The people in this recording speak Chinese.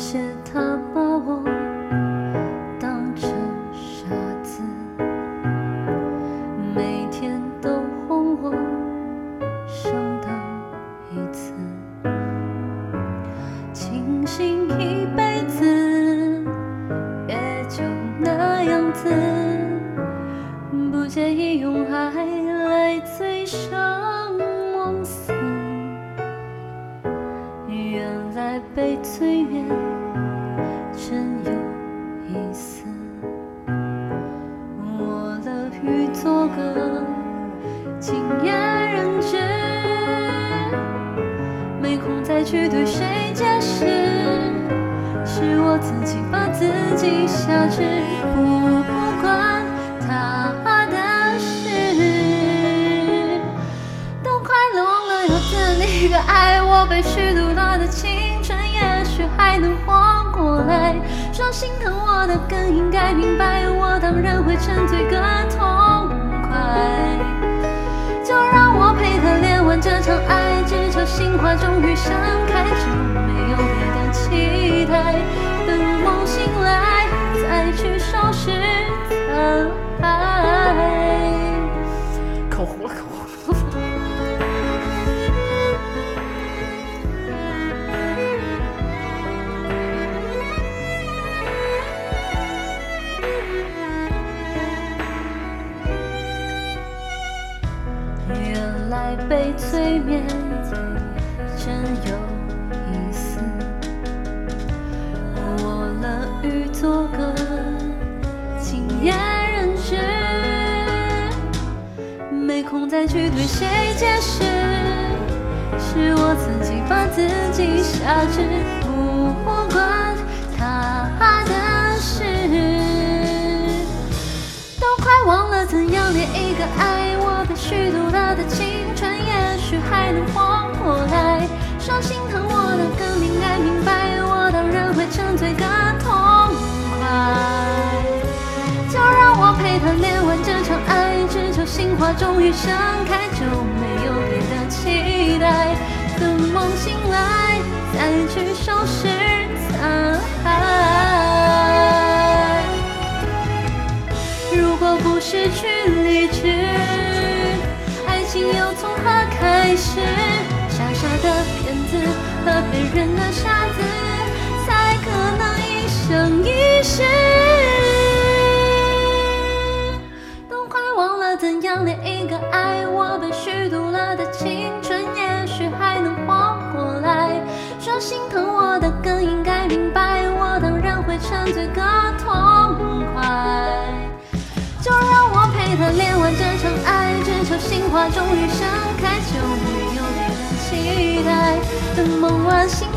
谢他把我当成傻子，每天都哄我上当一次，清醒一辈子也就那样子，不介意用爱来醉生梦死。原来被催眠乐于做个敬言人知，没空再去对谁解释，是我自己把自己挟制，不管他的事。都快乐忘了要等一个爱我被虚度了的青春，也许还能活过来。说心疼我的更应该明白，我当然会沉醉个痛。爱。就让我陪他恋完这场爱，只求心花终于盛开，来被催眠真有意思，我乐于做个敬言人知，没空再去对谁解释，是我自己把自己挟制，不管能活过来。说心疼我的更应该明白，我当然会沉醉个痛快。就让我陪他恋完这场爱，只求心花终于盛开，就没有别的期待。等梦醒来，再去收拾残骸。如果不失去理智，情又从何开始？傻傻的骗子和骗人的傻子，才可能一生一世。都快忘了怎样恋一个爱我被虚度了的青春，也许还能活过来。说心疼我的更应该明白，我当然会沉醉个痛他练完这场爱，只求心花终于盛开，就没有别的期待。等梦完醒，